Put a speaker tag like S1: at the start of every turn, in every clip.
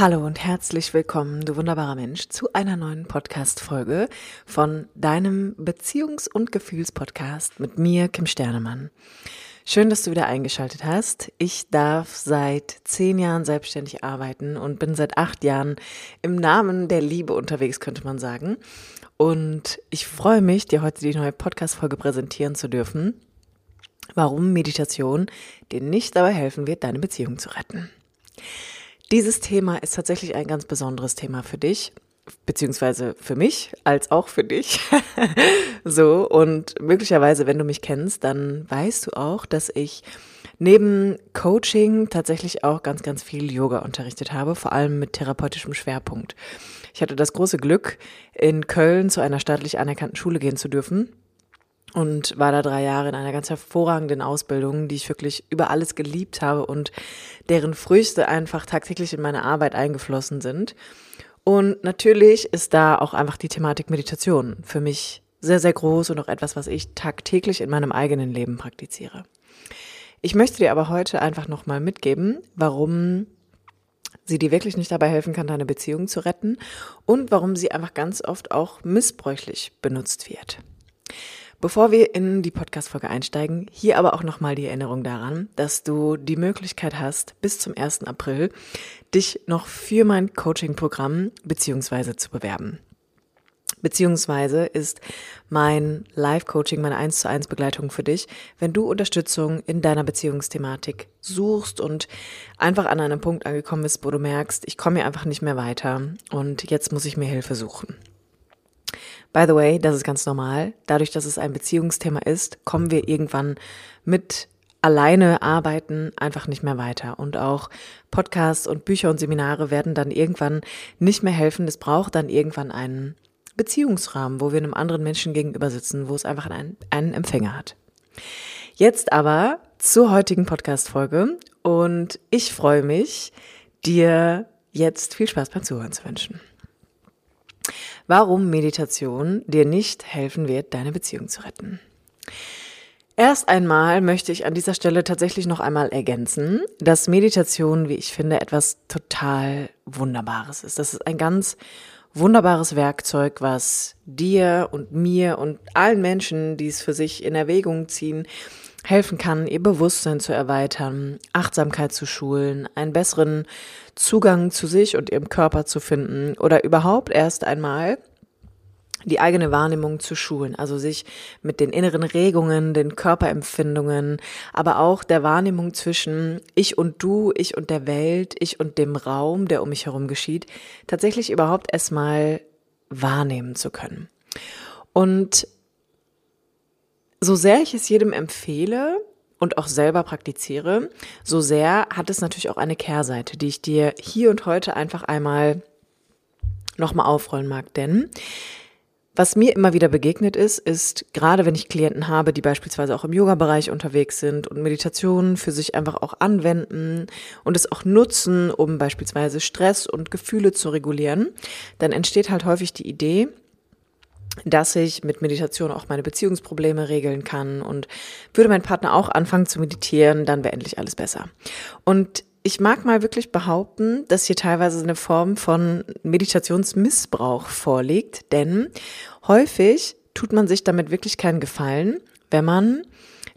S1: Hallo und herzlich willkommen, du wunderbarer Mensch, zu einer neuen Podcast-Folge von deinem Beziehungs- und Gefühlspodcast mit mir, Kim Sternemann. Schön, dass du wieder eingeschaltet hast. Ich darf seit zehn Jahren selbstständig arbeiten und bin seit acht Jahren im Namen der Liebe unterwegs, könnte man sagen. Und ich freue mich, dir heute die neue Podcast-Folge präsentieren zu dürfen. Warum Meditation dir nicht dabei helfen wird, deine Beziehung zu retten. Dieses Thema ist tatsächlich ein ganz besonderes Thema für dich, beziehungsweise für mich als auch für dich. so, und möglicherweise, wenn du mich kennst, dann weißt du auch, dass ich neben Coaching tatsächlich auch ganz, ganz viel Yoga unterrichtet habe, vor allem mit therapeutischem Schwerpunkt. Ich hatte das große Glück, in Köln zu einer staatlich anerkannten Schule gehen zu dürfen und war da drei Jahre in einer ganz hervorragenden Ausbildung, die ich wirklich über alles geliebt habe und deren Früchte einfach tagtäglich in meine Arbeit eingeflossen sind. Und natürlich ist da auch einfach die Thematik Meditation für mich sehr, sehr groß und auch etwas, was ich tagtäglich in meinem eigenen Leben praktiziere. Ich möchte dir aber heute einfach nochmal mitgeben, warum sie dir wirklich nicht dabei helfen kann, deine Beziehung zu retten und warum sie einfach ganz oft auch missbräuchlich benutzt wird. Bevor wir in die Podcast-Folge einsteigen, hier aber auch nochmal die Erinnerung daran, dass du die Möglichkeit hast, bis zum 1. April dich noch für mein Coaching-Programm beziehungsweise zu bewerben. Beziehungsweise ist mein Live-Coaching, meine 1 zu 1 Begleitung für dich, wenn du Unterstützung in deiner Beziehungsthematik suchst und einfach an einem Punkt angekommen bist, wo du merkst, ich komme hier einfach nicht mehr weiter und jetzt muss ich mir Hilfe suchen. By the way, das ist ganz normal. Dadurch, dass es ein Beziehungsthema ist, kommen wir irgendwann mit alleine arbeiten einfach nicht mehr weiter. Und auch Podcasts und Bücher und Seminare werden dann irgendwann nicht mehr helfen. Es braucht dann irgendwann einen Beziehungsrahmen, wo wir einem anderen Menschen gegenüber sitzen, wo es einfach einen, einen Empfänger hat. Jetzt aber zur heutigen Podcast-Folge und ich freue mich, dir jetzt viel Spaß beim Zuhören zu wünschen warum Meditation dir nicht helfen wird, deine Beziehung zu retten. Erst einmal möchte ich an dieser Stelle tatsächlich noch einmal ergänzen, dass Meditation, wie ich finde, etwas total Wunderbares ist. Das ist ein ganz wunderbares Werkzeug, was dir und mir und allen Menschen, die es für sich in Erwägung ziehen, helfen kann, ihr Bewusstsein zu erweitern, Achtsamkeit zu schulen, einen besseren Zugang zu sich und ihrem Körper zu finden oder überhaupt erst einmal die eigene Wahrnehmung zu schulen, also sich mit den inneren Regungen, den Körperempfindungen, aber auch der Wahrnehmung zwischen ich und du, ich und der Welt, ich und dem Raum, der um mich herum geschieht, tatsächlich überhaupt erstmal wahrnehmen zu können. Und so sehr ich es jedem empfehle und auch selber praktiziere, so sehr hat es natürlich auch eine Kehrseite, die ich dir hier und heute einfach einmal nochmal aufrollen mag. Denn was mir immer wieder begegnet ist, ist, gerade wenn ich Klienten habe, die beispielsweise auch im Yoga-Bereich unterwegs sind und Meditationen für sich einfach auch anwenden und es auch nutzen, um beispielsweise Stress und Gefühle zu regulieren, dann entsteht halt häufig die Idee, dass ich mit Meditation auch meine Beziehungsprobleme regeln kann und würde mein Partner auch anfangen zu meditieren, dann wäre endlich alles besser. Und ich mag mal wirklich behaupten, dass hier teilweise eine Form von Meditationsmissbrauch vorliegt, denn häufig tut man sich damit wirklich keinen Gefallen, wenn man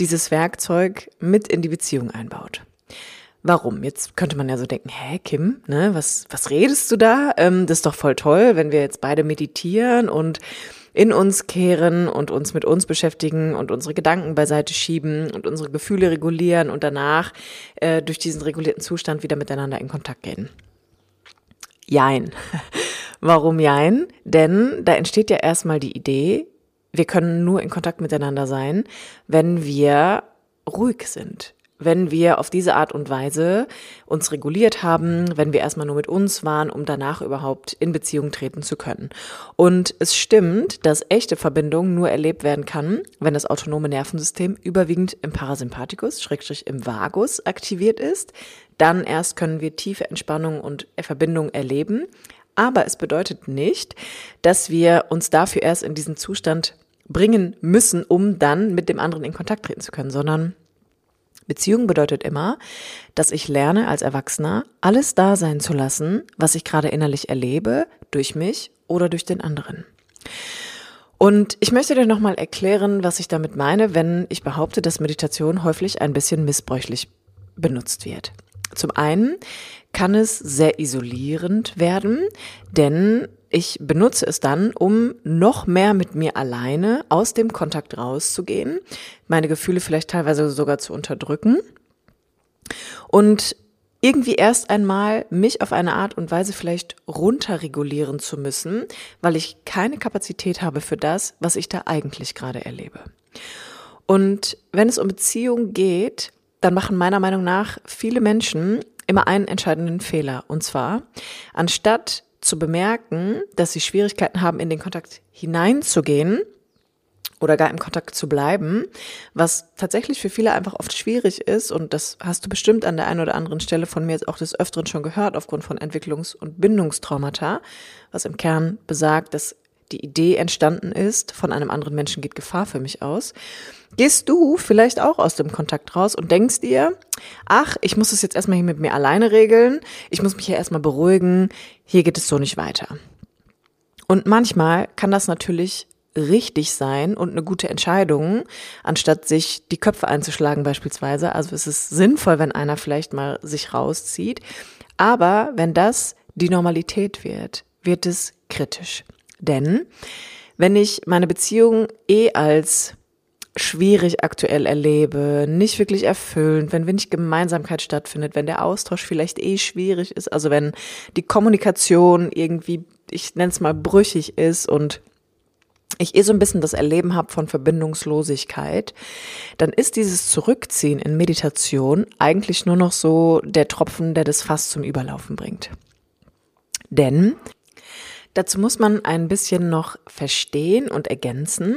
S1: dieses Werkzeug mit in die Beziehung einbaut. Warum? Jetzt könnte man ja so denken, hä, Kim, ne, was, was redest du da? Ähm, das ist doch voll toll, wenn wir jetzt beide meditieren und in uns kehren und uns mit uns beschäftigen und unsere Gedanken beiseite schieben und unsere Gefühle regulieren und danach äh, durch diesen regulierten Zustand wieder miteinander in Kontakt gehen. Jein. Warum jein? Denn da entsteht ja erstmal die Idee, wir können nur in Kontakt miteinander sein, wenn wir ruhig sind, wenn wir auf diese Art und Weise uns reguliert haben, wenn wir erstmal nur mit uns waren, um danach überhaupt in Beziehung treten zu können. Und es stimmt, dass echte Verbindung nur erlebt werden kann, wenn das autonome Nervensystem überwiegend im Parasympathikus, Schrägstrich im Vagus aktiviert ist. Dann erst können wir tiefe Entspannung und Verbindung erleben. Aber es bedeutet nicht, dass wir uns dafür erst in diesen Zustand bringen müssen, um dann mit dem anderen in Kontakt treten zu können, sondern Beziehung bedeutet immer, dass ich lerne als Erwachsener, alles da sein zu lassen, was ich gerade innerlich erlebe, durch mich oder durch den anderen. Und ich möchte dir nochmal erklären, was ich damit meine, wenn ich behaupte, dass Meditation häufig ein bisschen missbräuchlich benutzt wird. Zum einen kann es sehr isolierend werden, denn ich benutze es dann, um noch mehr mit mir alleine aus dem Kontakt rauszugehen, meine Gefühle vielleicht teilweise sogar zu unterdrücken und irgendwie erst einmal mich auf eine Art und Weise vielleicht runterregulieren zu müssen, weil ich keine Kapazität habe für das, was ich da eigentlich gerade erlebe. Und wenn es um Beziehungen geht, dann machen meiner Meinung nach viele Menschen immer einen entscheidenden Fehler. Und zwar, anstatt zu bemerken, dass sie Schwierigkeiten haben, in den Kontakt hineinzugehen oder gar im Kontakt zu bleiben, was tatsächlich für viele einfach oft schwierig ist. Und das hast du bestimmt an der einen oder anderen Stelle von mir jetzt auch des Öfteren schon gehört, aufgrund von Entwicklungs- und Bindungstraumata, was im Kern besagt, dass die Idee entstanden ist, von einem anderen Menschen geht Gefahr für mich aus, gehst du vielleicht auch aus dem Kontakt raus und denkst dir, ach, ich muss es jetzt erstmal hier mit mir alleine regeln, ich muss mich hier erstmal beruhigen, hier geht es so nicht weiter. Und manchmal kann das natürlich richtig sein und eine gute Entscheidung, anstatt sich die Köpfe einzuschlagen beispielsweise. Also es ist sinnvoll, wenn einer vielleicht mal sich rauszieht. Aber wenn das die Normalität wird, wird es kritisch. Denn wenn ich meine Beziehung eh als schwierig aktuell erlebe, nicht wirklich erfüllend, wenn wenig Gemeinsamkeit stattfindet, wenn der Austausch vielleicht eh schwierig ist, also wenn die Kommunikation irgendwie, ich nenne es mal, brüchig ist und ich eh so ein bisschen das Erleben habe von Verbindungslosigkeit, dann ist dieses Zurückziehen in Meditation eigentlich nur noch so der Tropfen, der das Fass zum Überlaufen bringt. Denn Dazu muss man ein bisschen noch verstehen und ergänzen,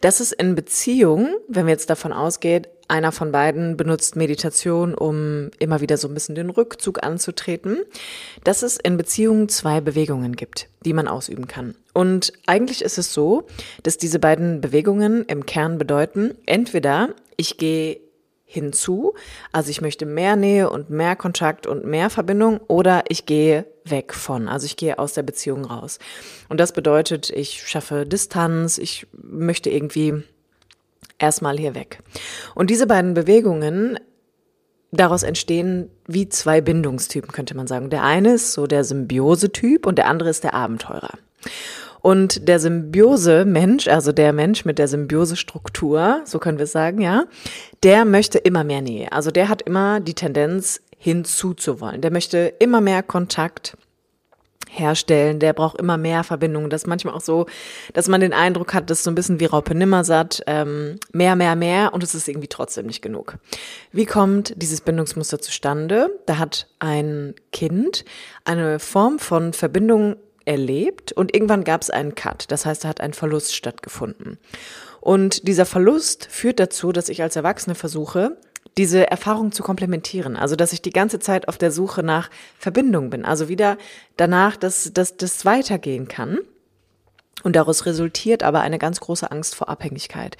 S1: dass es in Beziehungen, wenn wir jetzt davon ausgeht, einer von beiden benutzt Meditation, um immer wieder so ein bisschen den Rückzug anzutreten, dass es in Beziehungen zwei Bewegungen gibt, die man ausüben kann. Und eigentlich ist es so, dass diese beiden Bewegungen im Kern bedeuten, entweder ich gehe hinzu. Also ich möchte mehr Nähe und mehr Kontakt und mehr Verbindung oder ich gehe weg von. Also ich gehe aus der Beziehung raus. Und das bedeutet, ich schaffe Distanz, ich möchte irgendwie erstmal hier weg. Und diese beiden Bewegungen daraus entstehen wie zwei Bindungstypen, könnte man sagen. Der eine ist so der Symbiose-Typ und der andere ist der Abenteurer. Und der Symbiose-Mensch, also der Mensch mit der Symbiose-Struktur, so können wir sagen, ja, der möchte immer mehr Nähe. Also der hat immer die Tendenz hinzuzuwollen. Der möchte immer mehr Kontakt herstellen, der braucht immer mehr Verbindungen. Das ist manchmal auch so, dass man den Eindruck hat, das ist so ein bisschen wie Raupe Nimmersatt, ähm, mehr, mehr, mehr und es ist irgendwie trotzdem nicht genug. Wie kommt dieses Bindungsmuster zustande? Da hat ein Kind eine Form von Verbindung erlebt und irgendwann gab es einen Cut. Das heißt, da hat ein Verlust stattgefunden. Und dieser Verlust führt dazu, dass ich als Erwachsene versuche, diese Erfahrung zu komplementieren. Also, dass ich die ganze Zeit auf der Suche nach Verbindung bin. Also wieder danach, dass, dass das weitergehen kann. Und daraus resultiert aber eine ganz große Angst vor Abhängigkeit.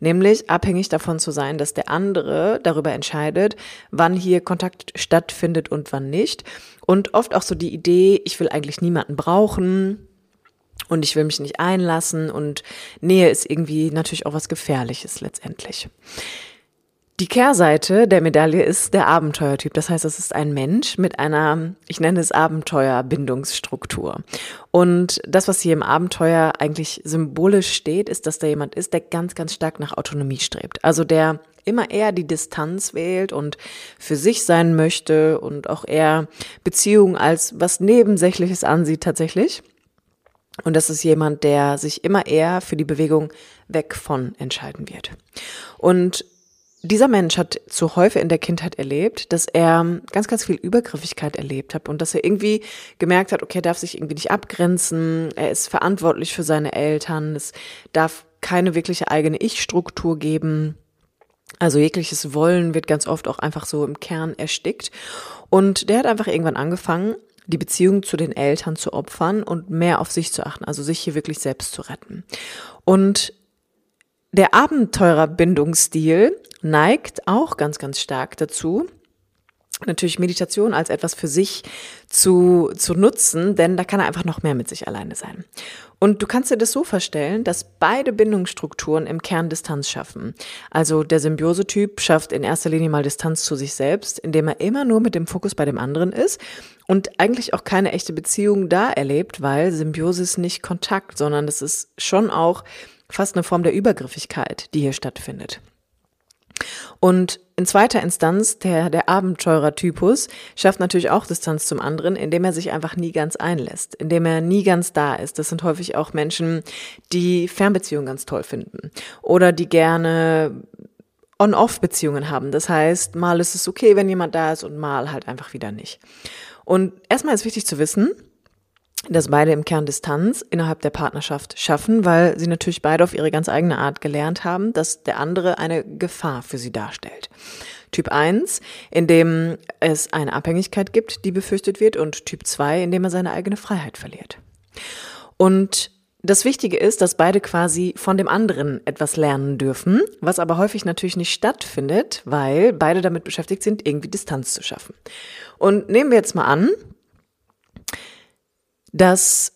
S1: Nämlich abhängig davon zu sein, dass der andere darüber entscheidet, wann hier Kontakt stattfindet und wann nicht. Und oft auch so die Idee, ich will eigentlich niemanden brauchen und ich will mich nicht einlassen und Nähe ist irgendwie natürlich auch was Gefährliches letztendlich. Die Kehrseite der Medaille ist der Abenteuertyp. Das heißt, es ist ein Mensch mit einer, ich nenne es Abenteuerbindungsstruktur. Und das, was hier im Abenteuer eigentlich symbolisch steht, ist, dass da jemand ist, der ganz, ganz stark nach Autonomie strebt. Also der immer eher die Distanz wählt und für sich sein möchte und auch eher Beziehungen als was Nebensächliches ansieht tatsächlich. Und das ist jemand, der sich immer eher für die Bewegung weg von entscheiden wird. Und dieser Mensch hat zu häufig in der Kindheit erlebt, dass er ganz, ganz viel Übergriffigkeit erlebt hat und dass er irgendwie gemerkt hat, okay, er darf sich irgendwie nicht abgrenzen, er ist verantwortlich für seine Eltern, es darf keine wirkliche eigene Ich-Struktur geben. Also jegliches Wollen wird ganz oft auch einfach so im Kern erstickt. Und der hat einfach irgendwann angefangen, die Beziehung zu den Eltern zu opfern und mehr auf sich zu achten, also sich hier wirklich selbst zu retten. Und der Abenteurerbindungsstil neigt auch ganz, ganz stark dazu, natürlich Meditation als etwas für sich zu, zu nutzen, denn da kann er einfach noch mehr mit sich alleine sein. Und du kannst dir das so vorstellen, dass beide Bindungsstrukturen im Kern Distanz schaffen. Also der Symbiosetyp schafft in erster Linie mal Distanz zu sich selbst, indem er immer nur mit dem Fokus bei dem anderen ist und eigentlich auch keine echte Beziehung da erlebt, weil Symbiose ist nicht Kontakt, sondern es ist schon auch fast eine Form der Übergriffigkeit, die hier stattfindet. Und in zweiter Instanz, der, der Abenteurer-Typus schafft natürlich auch Distanz zum anderen, indem er sich einfach nie ganz einlässt, indem er nie ganz da ist. Das sind häufig auch Menschen, die Fernbeziehungen ganz toll finden oder die gerne On-Off-Beziehungen haben. Das heißt, mal ist es okay, wenn jemand da ist und mal halt einfach wieder nicht. Und erstmal ist wichtig zu wissen, dass beide im Kern Distanz innerhalb der Partnerschaft schaffen, weil sie natürlich beide auf ihre ganz eigene Art gelernt haben, dass der andere eine Gefahr für sie darstellt. Typ 1, in dem es eine Abhängigkeit gibt, die befürchtet wird, und Typ 2, in dem er seine eigene Freiheit verliert. Und das Wichtige ist, dass beide quasi von dem anderen etwas lernen dürfen, was aber häufig natürlich nicht stattfindet, weil beide damit beschäftigt sind, irgendwie Distanz zu schaffen. Und nehmen wir jetzt mal an, dass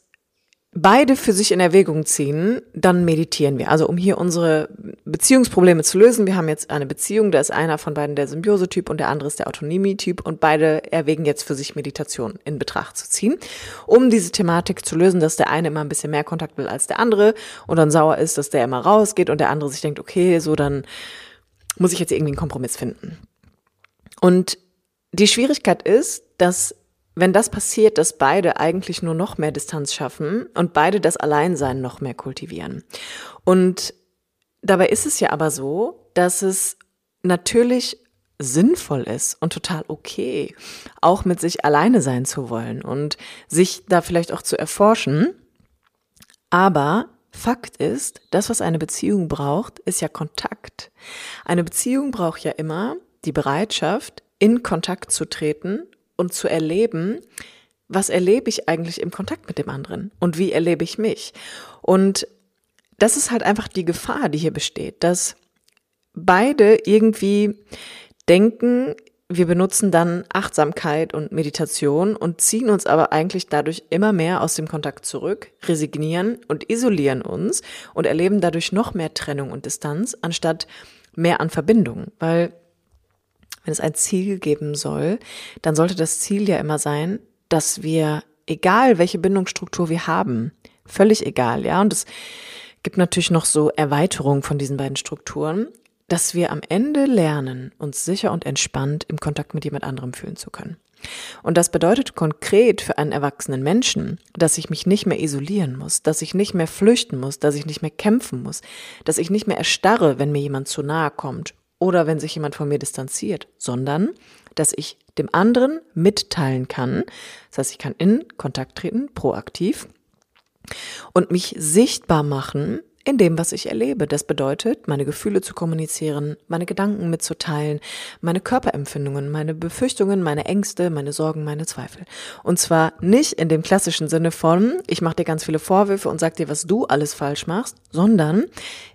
S1: beide für sich in Erwägung ziehen, dann meditieren wir. Also um hier unsere Beziehungsprobleme zu lösen. Wir haben jetzt eine Beziehung, da ist einer von beiden der Symbiosetyp und der andere ist der Autonomie-Typ und beide erwägen jetzt für sich Meditation in Betracht zu ziehen, um diese Thematik zu lösen, dass der eine immer ein bisschen mehr Kontakt will als der andere und dann sauer ist, dass der immer rausgeht und der andere sich denkt, okay, so dann muss ich jetzt irgendwie einen Kompromiss finden. Und die Schwierigkeit ist, dass wenn das passiert, dass beide eigentlich nur noch mehr Distanz schaffen und beide das Alleinsein noch mehr kultivieren. Und dabei ist es ja aber so, dass es natürlich sinnvoll ist und total okay, auch mit sich alleine sein zu wollen und sich da vielleicht auch zu erforschen. Aber Fakt ist, das, was eine Beziehung braucht, ist ja Kontakt. Eine Beziehung braucht ja immer die Bereitschaft, in Kontakt zu treten und zu erleben, was erlebe ich eigentlich im Kontakt mit dem anderen und wie erlebe ich mich. Und das ist halt einfach die Gefahr, die hier besteht, dass beide irgendwie denken, wir benutzen dann Achtsamkeit und Meditation und ziehen uns aber eigentlich dadurch immer mehr aus dem Kontakt zurück, resignieren und isolieren uns und erleben dadurch noch mehr Trennung und Distanz, anstatt mehr an Verbindung, weil wenn es ein Ziel geben soll, dann sollte das Ziel ja immer sein, dass wir, egal welche Bindungsstruktur wir haben, völlig egal, ja, und es gibt natürlich noch so Erweiterungen von diesen beiden Strukturen, dass wir am Ende lernen, uns sicher und entspannt im Kontakt mit jemand anderem fühlen zu können. Und das bedeutet konkret für einen erwachsenen Menschen, dass ich mich nicht mehr isolieren muss, dass ich nicht mehr flüchten muss, dass ich nicht mehr kämpfen muss, dass ich nicht mehr erstarre, wenn mir jemand zu nahe kommt oder wenn sich jemand von mir distanziert, sondern dass ich dem anderen mitteilen kann. Das heißt, ich kann in Kontakt treten, proaktiv und mich sichtbar machen in dem, was ich erlebe. Das bedeutet, meine Gefühle zu kommunizieren, meine Gedanken mitzuteilen, meine Körperempfindungen, meine Befürchtungen, meine Ängste, meine Sorgen, meine Zweifel. Und zwar nicht in dem klassischen Sinne von, ich mache dir ganz viele Vorwürfe und sag dir, was du alles falsch machst, sondern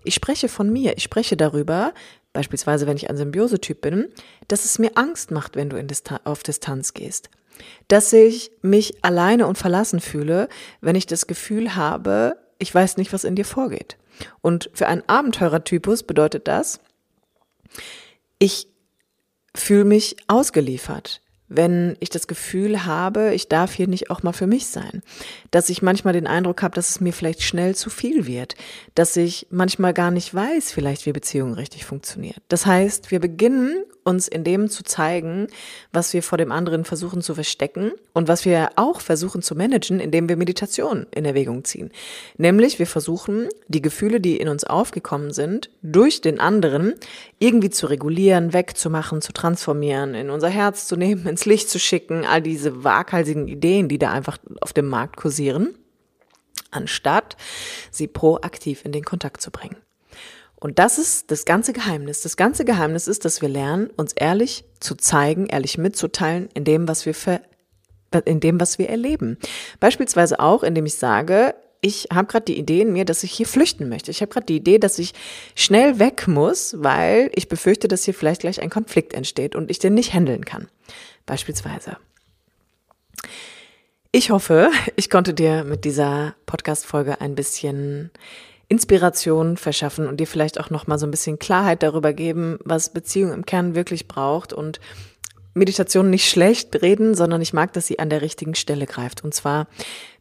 S1: ich spreche von mir, ich spreche darüber, beispielsweise wenn ich ein Symbiosetyp bin, dass es mir Angst macht, wenn du Distan auf Distanz gehst. Dass ich mich alleine und verlassen fühle, wenn ich das Gefühl habe, ich weiß nicht, was in dir vorgeht. Und für einen Abenteurertypus bedeutet das, ich fühle mich ausgeliefert wenn ich das Gefühl habe, ich darf hier nicht auch mal für mich sein. Dass ich manchmal den Eindruck habe, dass es mir vielleicht schnell zu viel wird. Dass ich manchmal gar nicht weiß, vielleicht wie Beziehungen richtig funktioniert. Das heißt, wir beginnen uns in dem zu zeigen, was wir vor dem anderen versuchen zu verstecken und was wir auch versuchen zu managen, indem wir Meditation in Erwägung ziehen. Nämlich wir versuchen, die Gefühle, die in uns aufgekommen sind, durch den anderen irgendwie zu regulieren, wegzumachen, zu transformieren, in unser Herz zu nehmen, ins Licht zu schicken, all diese waghalsigen Ideen, die da einfach auf dem Markt kursieren, anstatt sie proaktiv in den Kontakt zu bringen. Und das ist das ganze Geheimnis. Das ganze Geheimnis ist, dass wir lernen, uns ehrlich zu zeigen, ehrlich mitzuteilen in dem, was wir ver in dem, was wir erleben. Beispielsweise auch, indem ich sage, ich habe gerade die Idee in mir, dass ich hier flüchten möchte. Ich habe gerade die Idee, dass ich schnell weg muss, weil ich befürchte, dass hier vielleicht gleich ein Konflikt entsteht und ich den nicht handeln kann. Beispielsweise. Ich hoffe, ich konnte dir mit dieser Podcast-Folge ein bisschen Inspiration verschaffen und dir vielleicht auch nochmal so ein bisschen Klarheit darüber geben, was Beziehung im Kern wirklich braucht und Meditation nicht schlecht reden, sondern ich mag, dass sie an der richtigen Stelle greift. Und zwar,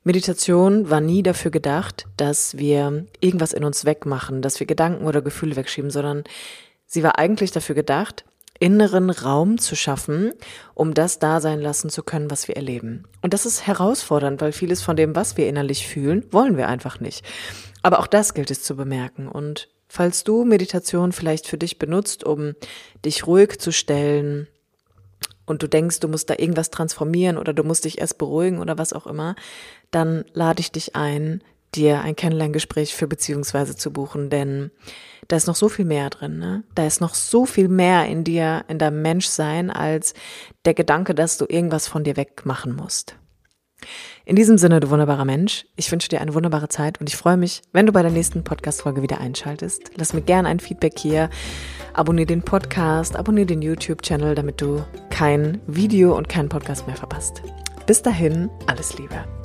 S1: Meditation war nie dafür gedacht, dass wir irgendwas in uns wegmachen, dass wir Gedanken oder Gefühle wegschieben, sondern sie war eigentlich dafür gedacht, inneren Raum zu schaffen, um das da sein lassen zu können, was wir erleben. Und das ist herausfordernd, weil vieles von dem, was wir innerlich fühlen, wollen wir einfach nicht. Aber auch das gilt es zu bemerken. Und falls du Meditation vielleicht für dich benutzt, um dich ruhig zu stellen, und du denkst, du musst da irgendwas transformieren oder du musst dich erst beruhigen oder was auch immer, dann lade ich dich ein, dir ein Kennenlerngespräch für Beziehungsweise zu buchen, denn da ist noch so viel mehr drin. Ne? Da ist noch so viel mehr in dir, in deinem Menschsein, als der Gedanke, dass du irgendwas von dir wegmachen musst. In diesem Sinne, du wunderbarer Mensch, ich wünsche dir eine wunderbare Zeit und ich freue mich, wenn du bei der nächsten Podcast-Folge wieder einschaltest. Lass mir gerne ein Feedback hier. Abonniere den Podcast, abonniere den YouTube-Channel, damit du kein Video und keinen Podcast mehr verpasst. Bis dahin, alles Liebe.